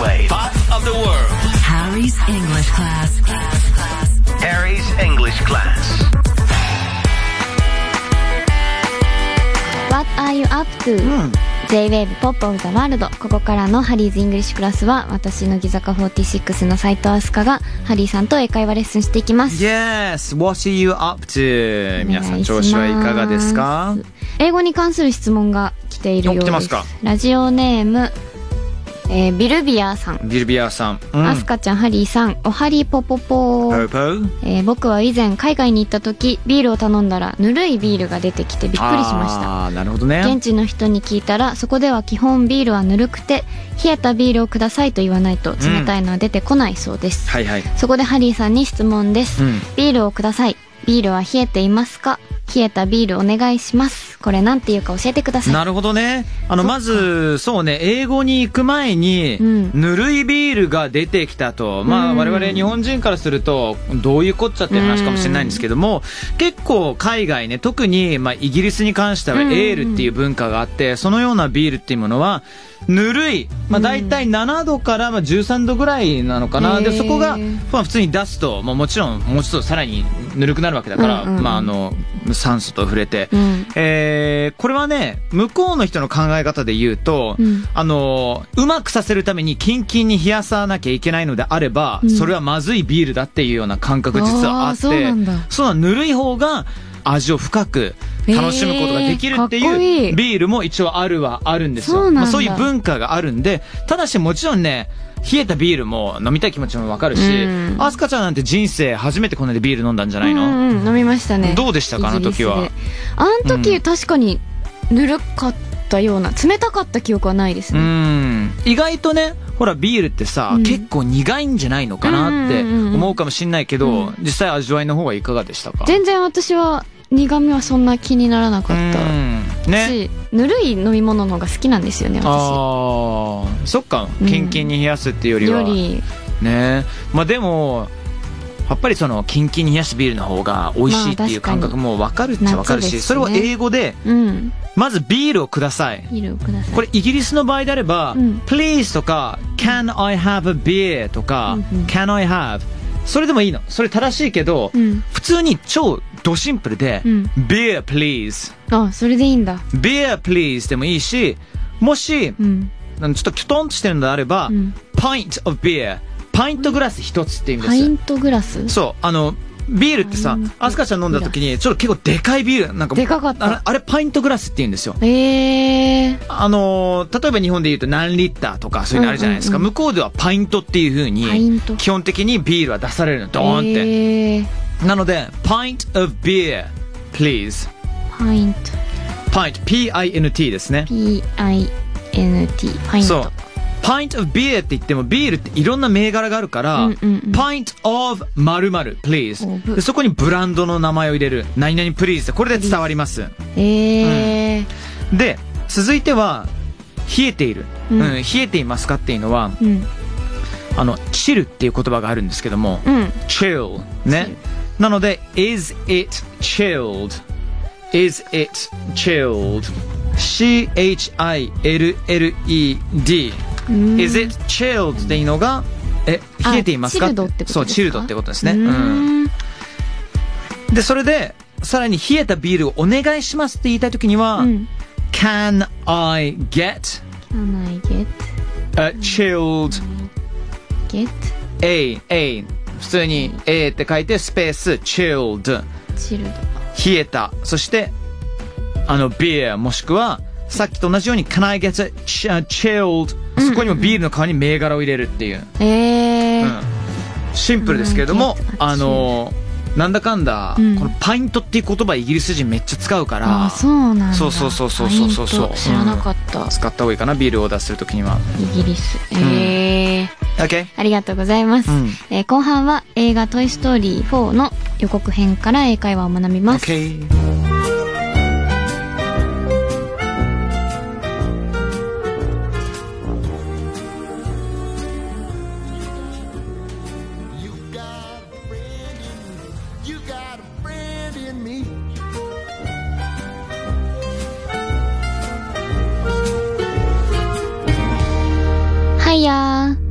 wave. Part of the world. Harry's English class. Harry's English class. What are you up to?、J-Wave Pop of the World ここからのハリーズイングリッシュクラスは私乃木坂46の斉藤飛鳥がハリーさんと英会話レッスンしていきます Yes, what are you up to? 皆さん調子はいかがですか英語に関する質問が来ているようですお来てますかラジオネーム、えービルビアさん、ビルビアさん。うん。アスカちゃんハリーさん。おはりぽぽぽポーポーえー僕は以前海外に行った時ビールを頼んだらぬるいビールが出てきてびっくりしました。ああ、なるほどね。現地の人に聞いたらそこでは基本ビールはぬるくて冷えたビールをくださいと言わないと冷たいのは出てこないそうです、はいはい。そこでハリーさんに質問です、うん。ビールをください。ビールは冷えていますか？冷えたビールお願いしますこれなんていうか教えてください。なるほどね。あの、まず、そうね、英語に行く前に、うん。ぬるいビールが出てきたと。まあ、うん我々日本人からすると、どういうこっちゃっていう話かもしれないんですけども、結構海外ね、特に、まあ、イギリスに関してはエうん。ールっていう文化があって、そのようなビールっていうものは、ぬるい。まあ、大体7度からまあ13度ぐらいなのかな。で、へー。そこが、まあ、普通に出すと、まあ、もちろん、もうちょっとさらにぬるくなるわけだから、うんうんまあ、あの、酸素と触れて、うん。えーこれはね、向こうの人の考え方で言うと、うん。あのーうまくさせるためにキンキンに冷やさなきゃいけないのであれば、うん。それはまずいビールだっていうような感覚実はあって、そうなぬるい方が味を深く楽しむことができるっていうビールも一応あるはあるんですよ。そうまあ、そういう文化があるんで、ただしもちろんね、冷えたビールも飲みたい気持ちもわかるし、うん。アスカちゃんなんて人生初めてこんなでビール飲んだんじゃないの、うんうん飲みましたね。どうでしたか？あの時は。あの時、確かにぬるかったような冷たかった記憶はないですうね、ん。意外とねほらビールってさ、うん。結構苦いんじゃないのかなってうんうんうんうん。思うかもしんないけど、うん。実際味わいの方はいかがでしたか？全然私は苦味はそんな気にならなかったうん。ね。しぬるい飲み物の方が好きなんですよね私。あー。そっか。うんキンキンに冷やすっていうよりは、より。ね。まあでもやっぱりそのキンキンに冷やすビールの方が美味しいっていう感覚も分かるっちゃ分かるしね。それを英語でうん。まずビールをください。ビールをください。これイギリスの場合であれば、うん。please とか can I have a beer とか、うんうん。can I have それでもいいの。それ正しいけど、うん。普通に超ドシンプルで、うん。beer please. あそれでいいんだ。beer please でもいいしもし、うん。ちょっとキョトンとしてるのであれば、うん。pint of beer パイントグラス一つって意味です。パイントグラス？そうあのビールってさアスカちゃん飲んだ時にちょっと結構でかいビール。なんかでかかった。あれあれパイントグラスって言うんですよ。ええあのー例えば日本で言うと何リッターとかそういうのあるじゃないですか。うんうん向こうではパイントっていう風パイントに、基本的にビールは出されるの、ドーンって。えーなので、pint of beer, please. パイント pint, p-i-n-t ですね。P-I-N-T パイントそう。pint of beer って言ってもビールっていろんな銘柄があるから、うんうんうん。pint of 〇〇 please. おぶ。でそこにブランドの名前を入れる何々 please これで伝わります。ええで続いては冷えている、ううんん冷えていますかっていうのはうん。あの、チルっていう言葉があるんですけども、うん。chill ね。なので、is it chilled? is it chilled? ん is it chilled っていうのが、え、あ冷えていますか？チルドってことですか？そう、チルドってことですね。で、それで、さらに冷えたビールをお願いしますって言いたいときには、うん。can I get Can I get a chilled get? A, A 普通に A って書いてスペース chilled チルド冷えた。そしてあの beer もしくはさっきと同じように can I get chilled そこにもビールの代わりに銘柄を入れるっていう、ええうん。シンプルですけれどもあのなんだかんだ、うん。このパイントっていう言葉イギリス人めっちゃ使うからあそうなんだ。そうそうそうそうそうそう知らなかった。使った方がいいかなビールを出するときには。イギリス。ええ OK ありがとうございます、うん。えー後半は映画「トイ・ストーリー4」の予告編から英会話を学びます、OK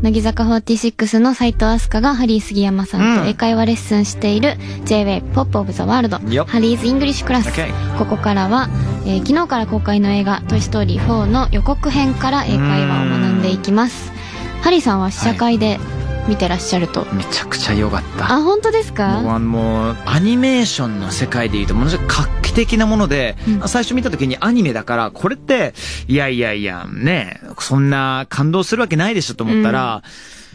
乃木坂46の齋藤飛鳥がハリー杉山さんと英会話レッスンしている J-WAVE Pop of the World よっ Harry's English Class。OK ここからは、えー昨日から公開の映画「トイ・ストーリー4」の予告編から英会話を学んでいきます。ハリーさんは試写会で見てらっしゃると、めちゃくちゃ良かった。あ本当ですか？もう、アニメーションの世界で言うと、ものすごく画期的なもので、うん。最初見た時にアニメだから、これって、いやいやいや、ね、そんな感動するわけないでしょと思ったら、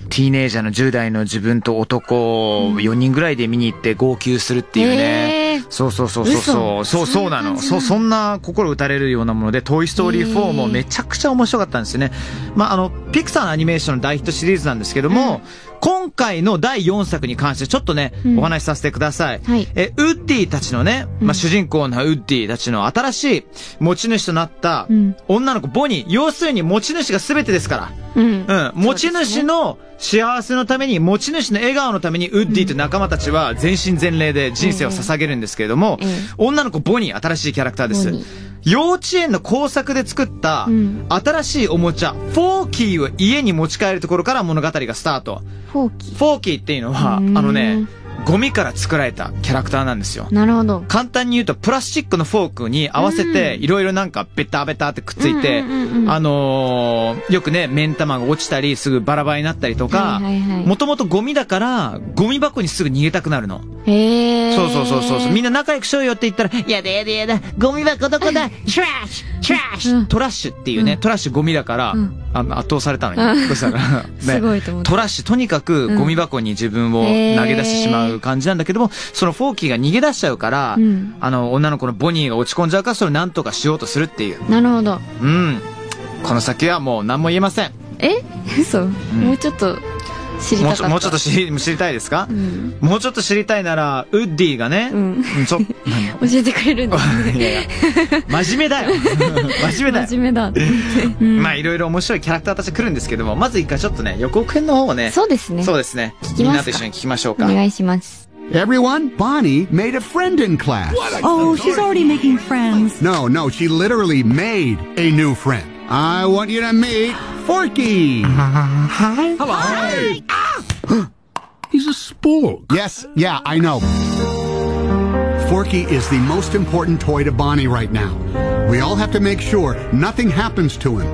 ティーネイジャーの10代の自分と男4人ぐらいで見に行って号泣するっていうね。へーそうそうそうそうそう。そうそうなの。そう、そんな心打たれるようなもので、トイストーリー4もめちゃくちゃ面白かったんですよね。まあ、あの、ピクサーのアニメーションの大ヒットシリーズなんですけども、今回の第4作に関してちょっとね、うん。お話しさせてください。はい。え、ウッディたちのね、まあ、主人公のウッディたちの新しい持ち主となったうん。女の子ボニー、要するに持ち主が全てですから。うん。うん。持ち主の幸せのために、持ち主の笑顔のために、ウッディと仲間たちは全身全霊で人生を捧げるんですけれどもええ、女の子ボニー、新しいキャラクターです。幼稚園の工作で作ったうん。新しいおもちゃ、フォーキーを家に持ち帰るところから物語がスタート。フォーキフォーキーっていうのは、あうん。のね、ゴミから作られたキャラクターなんですよ。なるほど。簡単に言うと、プラスチックのフォークに合わせて、いろいろなんかベタベタってくっついてうんうんうんう、ん。あのーよくね、目ん玉が落ちたり、すぐバラバラになったりとかもともとゴミだから、ゴミ箱にすぐ逃げたくなるの。へえそうそうそうそうそう。みんな仲良くしようよって言ったら、やだやだやだ、ゴミ箱どこだトラッシュトラッシュトラッシュっていうね、トラッシュゴミだからうん、あの圧倒されたのよ。そしたら、ね。すごいと思トラッシュ、とにかくゴミ箱に自分を投げ出してしまう感じなんだけども、そのフォーキーが逃げ出しちゃうからうん、あの、女の子のボニーが落ち込んじゃうから、それをなんとかしようとするっていう。なるほど。うん。この先はもう何も言えません。え？嘘、もうちょっと知りたかったもうちょっと知り知りたいですか？うんもうちょっと知りたいなら、ウッディがね、うんちょ、教えてくれるんですね 真面目だよ。真面目だよ。真面目だ、うんまあいろいろ面白いキャラクターたち来るんですけども、まず一回ちょっとね、予告編の方をね、そうですねそうですね。きますか？みんなと一緒に聞きましょうか。お願いします Everyone, Bonnie made a friend in class. Oh, she's already making friends. No, no, she literally made a new friend. I want you to meet Forky. Hi! Hello! Ah. He's a spook. Yes, yeah, I know. Forky is the most important toy to Bonnie right now. We all have to make sure nothing happens to him.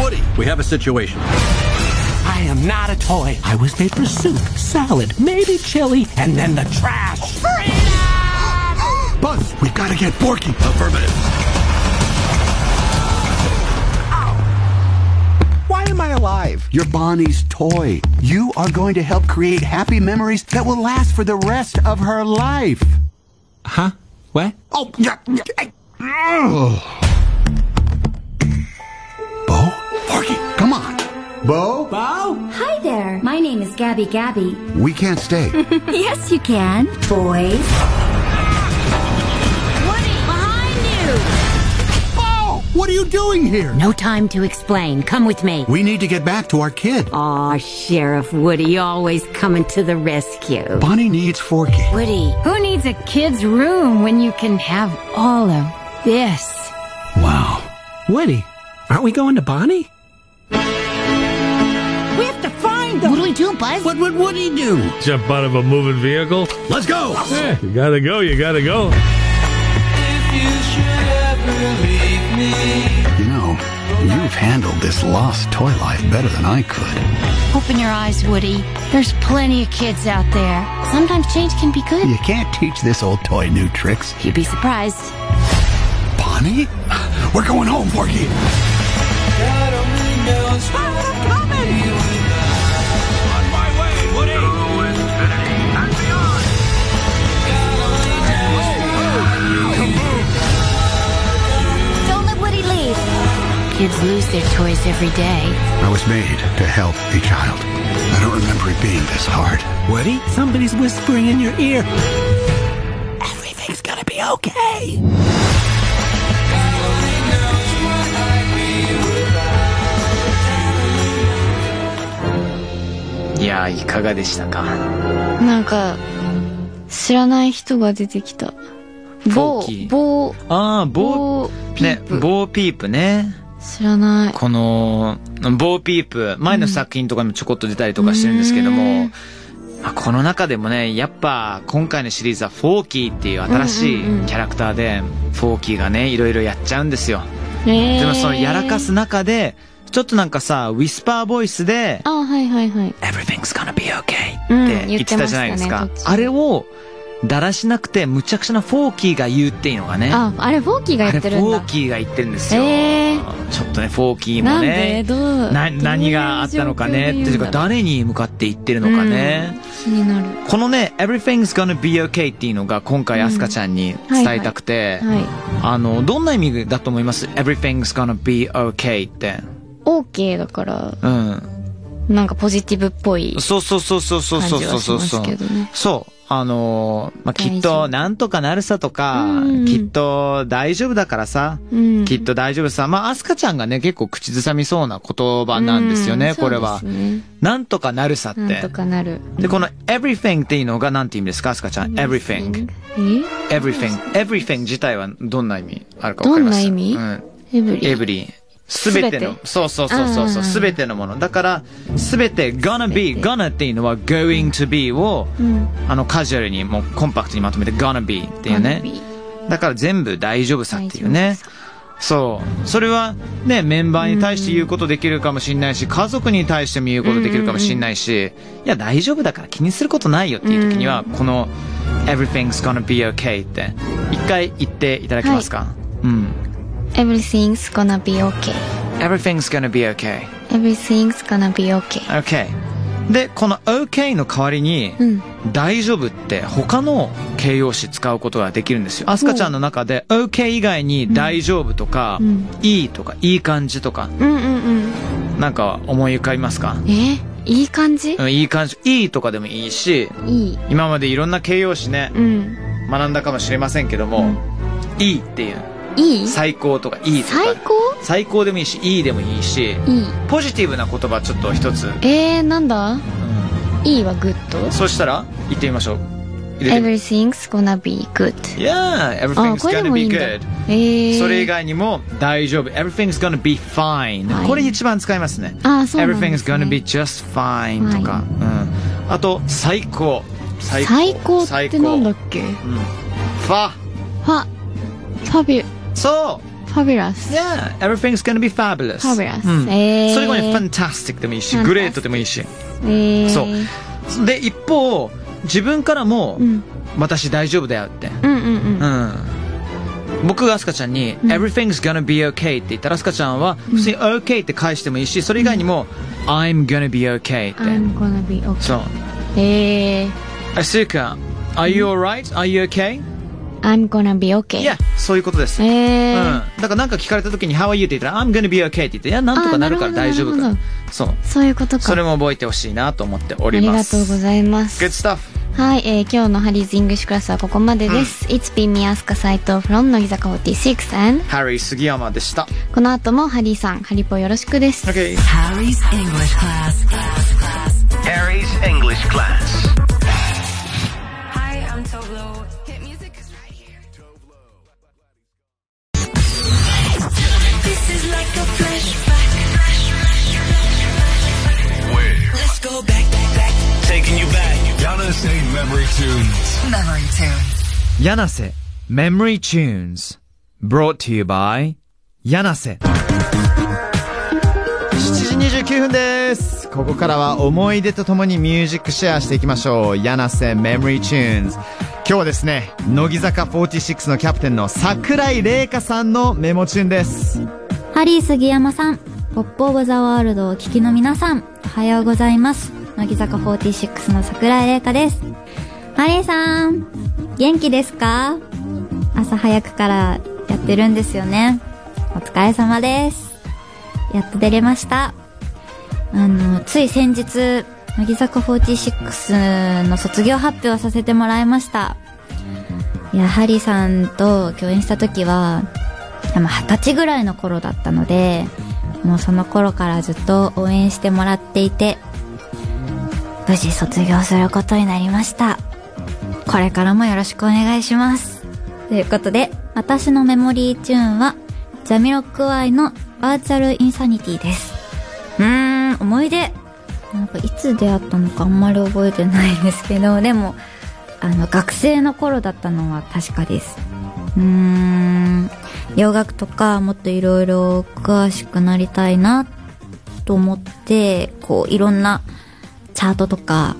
Woody, we have a situation. I am not a toy. I was made for soup, salad, maybe chili, and then the trash. Buzz, we've got to get Forky. Affirmative. Am I alive? You're Bonnie's toy. You are going to help create happy memories that will last for the rest of her life. Huh? What? Oh, yeah. Hey. Bo? Forky, come on. Bo? Bo? Hi there. My name is Gabby Gabby. We can't stay. Yes, you can. Boys. Woody, behind you! Bo! What are you doing here? No time to explain. Come with me. We need to get back to our kid. Aw, Sheriff Woody always coming to the rescue. Bonnie needs Forky. Woody, who needs a kid's room when you can have all of this? Wow. Woody, aren't we going to Bonnie? We have to find them. What do we do, Buzz? What would Woody do? jump out of a moving vehicle. Let's go. Yeah, you gotta go, you gotta go. You know, you've handled this lost toy life better than I could. Open your eyes, Woody. There's plenty of kids out there. Sometimes change can be good. You can't teach this old toy new tricks. You'd be surprised. Bonnie? We're going home, Forky. Kids lose their toys every day. I was made to help a child. I don't remember it being this hard. Woody, somebody's whispering in your ear. Everything's gonna be okay. いやー、いかがでしたかなんか知らない人が出てきたフォ某ーキー某ああ、ボ某ー、ね、ボーピープね。知らない。この、ボーピープ、前の作品とかにもちょこっと出たりとかしてるんですけども、まあ、この中でもね、やっぱ今回のシリーズはフォーキーっていう新しいキャラクターで、フォーキーがね、いろいろやっちゃうんですよ。えーでもそのやらかす中で、ちょっとなんかさ、ウィスパーボイスで、あ、はいはいはい。Everything's gonna be okay うんって言ってたじゃないですか。ねあれを、だらしなくて、むちゃくちゃなフォーキーが言うっていうのがね。あ、あれ、フォーキーがあれフやってるんだ。ォーキーが言ってるんですよ。えちょっとね、フォーキーもなんでね。何があったのかね。っていうか、誰に向かって言ってるのかね。気になる。このね、Everything's gonna be okay っていうのが今回アスカちゃんに伝えたくて、はい。あの、どんな意味だと思います ?Everything's gonna be okay って。OK だから、うん。なんかポジティブっぽい感じはしますけどね。そうそうあのー、まあ、きっとなんとかなるさとか、きっと大丈夫だからさ、きっと大丈夫さ。まあ、アスカちゃんがね、結構口ずさみそうな言葉なんですよね、これは、なんとかなるさって。なんとかなる。で、この everything っていうのがなんて意味ですか、アスカちゃん？everything。everything。everything 自体はどんな意味あるかわかります？どんな意味、うん、every。every。すべてのそうそうそうそうすべてのもの。だから、すべて gonna be、gonna っていうのは going to be を、うん。あの、カジュアルにもうコンパクトにまとめて gonna be っていうね。だから全部大丈夫さっていうね。そう。それはね、メンバーに対して言うことできるかもしれないし、家族に対しても言うことできるかもしれないし、いや、大丈夫だから気にすることないよっていう時には、この everything's gonna be okay って、一回言っていただけますか、うん。Everything's gonna be okay. everything's gonna be okay. Everything's gonna be okay. okay. で、この OK の代わりに、うん。大丈夫って他の形容詞使うことができるんですよ。アスカちゃんの中で OK 以外に大丈夫とか、うんいいとか、いい感じとか、うんうんうん。なんか思い浮かびますか？え？いい感じ？うん、いい感じ。いいとかでもいいし、いい。今までいろんな形容詞ね、うん。学んだかもしれませんけども、いいっていう、いい？最高とかいいとか、最高？最高でもいいし、いいでもいいし、いい。ポジティブな言葉ちょっと一つ、えー、なんだ？いいはグッド？そしたら、言ってみましょう。 Everything's gonna be good. Yeah, あ、everything's gonna もいい be んだ good.。えー。それ以外にも大丈夫。Everything's gonna be fine. はいこれ一番使いますね。あそうなんですね Everything's gonna be just fine とか。うん。あと、最高。最最高ってなんだっけ？うん。ファ。ファ、ファビュ、そうファビュラス。Yeah, everything's gonna be fabulous. Fabulous うん。えーそれ以外に fantastic でもいいし、great でもいいし。えー。そう。で、一方、自分からも、うん。私大丈夫だよって。うんうんうん。うん。僕がアスカちゃんに、everything's gonna be okay って言ったら、アスカちゃんは、普通に okay って返してもいいし、それ以外にも、I'm gonna be okay って。I'm gonna be okay. そう。えー。あ、スーカ、are you alright? Are you okay? I'm gonna be okay. いや、そういうことです。えうん。ー。だからなんか聞かれた時に How are you? って言ったら I'm gonna be okay って言って、いや、なんとかなるから大丈夫か。そう。そういうことか。それも覚えてほしいなと思っております。ありがとうございます。Good stuff. はい、えー、今日の Harry's English Class はここまでです。It's been me, アスカ斎藤 from 乃木坂46 and ハリー杉山でした。この後もハリーさん、ハリポよろしくです。Okay. Harry's English class. Harry's English class. 柳瀬 Memory Tunes Brought to you by 柳瀬7時29分です。ここからは思い出とともにミュージックシェアしていきましょう。柳瀬 Memory Tunes 今日はですね乃木坂46のキャプテンの桜井玲香さんのメモチューンです。ハリー杉山さん、ポップオブザワールドをお聞きの皆さん、おはようございます。乃木坂46の桜井玲香です。ハリーさん、元気ですか？朝早くからやってるんですよね。お疲れ様です。やっと出れました。あの、つい先日、乃木坂46の卒業発表させてもらいました。や、ハリさんと共演した時は、二十歳ぐらいの頃だったので、もうその頃からずっと応援してもらっていて、無事卒業することになりました。これからもよろしくお願いします。ということで、私のメモリーチューンは、ジャミロックワイのバーチャルインサニティです。うーん、思い出。なんかいつ出会ったのかあんまり覚えてないんですけど、でも、あの、学生の頃だったのは確かです。うーん、洋楽とかもっといろいろ詳しくなりたいなと思って、こう、いろんなチャートとか、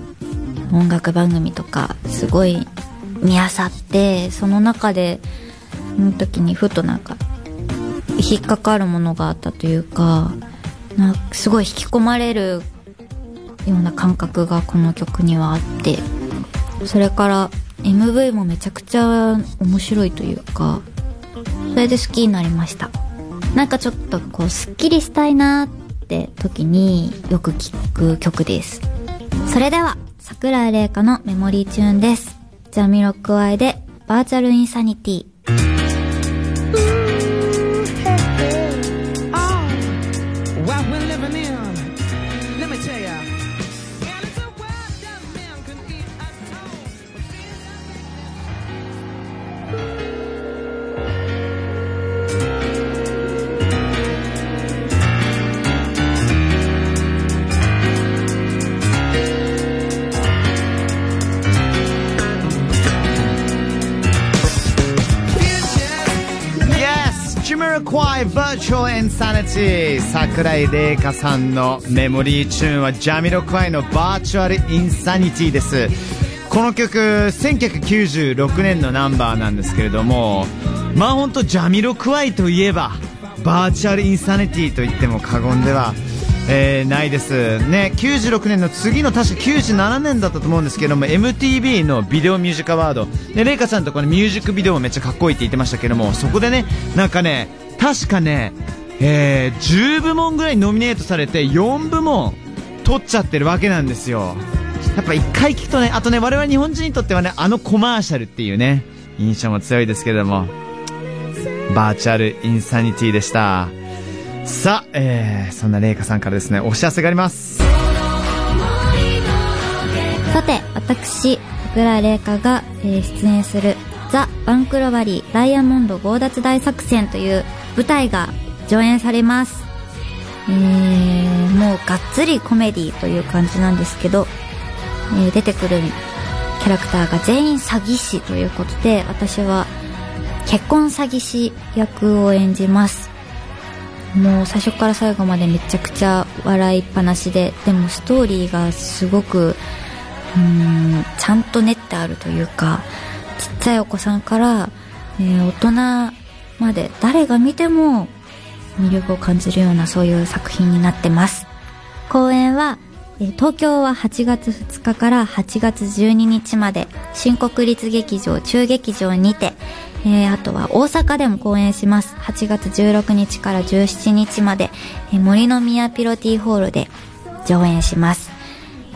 音楽番組とか、すごい見あさって、その中で、その時にふとなんか、引っかかるものがあったというか、なんかすごい引き込まれるような感覚がこの曲にはあって、それから MV もめちゃくちゃ面白いというか、それで好きになりました。なんかちょっとこう、スッキリしたいなって時によく聴く曲です。それでは、桜井玲香のメモリーチューンです。ジャミロックワイで、バーチャルインサニティ。Yes! Jamiroquai Virtual Insanity 桜井玲香さんのメモリーチューンはジャミロクワイの Virtual Insanity ですこの曲1996年のナンバーなんですけれどもまあ本当ジャミロクワイといえば Virtual Insanity と言っても過言ではえーないです。ね96年の次の確か97年だったと思うんですけども MTV のビデオミュージックアワード。でレイカちゃんとこのミュージックビデオもめっちゃかっこいいって言ってましたけどもそこでねなんかね確かねえー10部門ぐらいノミネートされて4部門取っちゃってるわけなんですよ。やっぱ一回聞くとねあとね我々日本人にとってはねあのコマーシャルっていうね印象も強いですけども。バーチャルインサニティでした。さあ、えー、そんなレイカさんからですね、お知らせがあります。さて、私、桜井玲香が、えー出演するザ・バンクロバリーダイヤモンド強奪大作戦という舞台が上演されます。えー、もうがっつりコメディという感じなんですけど、えー出てくるキャラクターが全員詐欺師ということで、私は結婚詐欺師役を演じます。もう最初から最後までめちゃくちゃ笑いっぱなしで、でもストーリーがすごく、うーん、ちゃんと練ってあるというか、ちっちゃいお子さんから、えー大人まで誰が見ても魅力を感じるようなそういう作品になってます。公演は、東京は8月2日から8月12日まで、新国立劇場中劇場にて、えーあとは大阪でも公演します。8月16日から17日まで、えー森の宮ピロティホールで上演します。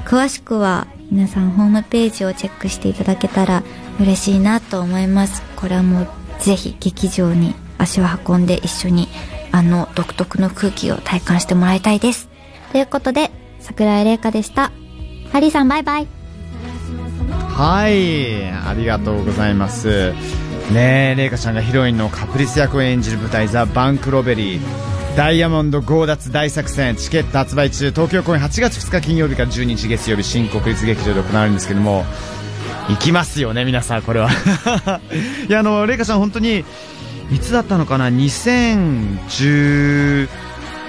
詳しくは皆さんホームページをチェックしていただけたら嬉しいなと思います。これはもうぜひ劇場に足を運んで一緒にあの独特の空気を体感してもらいたいです。ということで、桜井玲香でした。ハリーさんバイバイ。はい、ありがとうございます。ねえ、レイカちゃんがヒロインのカプリス役を演じる舞台ザ・バンクロベリー。ダイヤモンド強奪大作戦チケット発売中東京公演8月2日金曜日から12日月曜日新国立劇場で行われるんですけども行きますよね皆さんこれは いやあのレイカちゃん本当にいつだったのかな？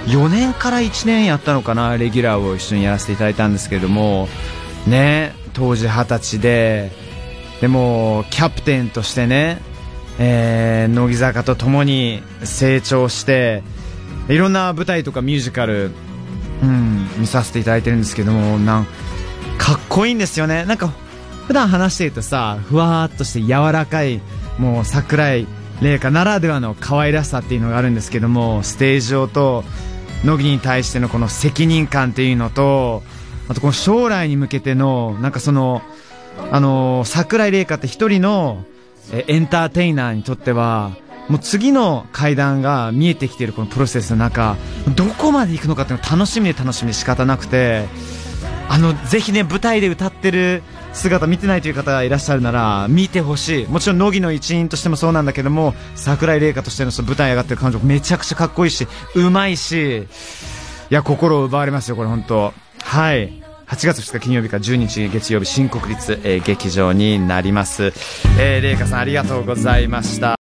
4年から1年やったのかなレギュラーを一緒にやらせていただいたんですけれども。ね当時二十歳ででもキャプテンとしてね、えー乃木坂と共に成長していろんな舞台とかミュージカル、うん、見させていただいてるんですけどもなんかっこいいんですよね。なんか普段話してるとさふわっとして柔らかいもう桜井玲香ならではの可愛らしさっていうのがあるんですけどもステージ上と乃木に対してのこの責任感っていうのとあとこの将来に向けてのなんかそのあの桜井玲香って一人のエンターテイナーにとってはもう次の階段が見えてきているこのプロセスの中どこまで行くのかっていうの楽しみで楽しみで仕方なくてあのぜひね舞台で歌ってる姿見てないという方がいらっしゃるなら、見てほしい。もちろん、乃木の一員としてもそうなんだけども、桜井玲香としてのその舞台上がってる感情めちゃくちゃかっこいいし、うまいし、いや、心を奪われますよ、これ本当はい。8月2日金曜日から10日月曜日新国立、えー劇場になります。えー、玲香さんありがとうございました。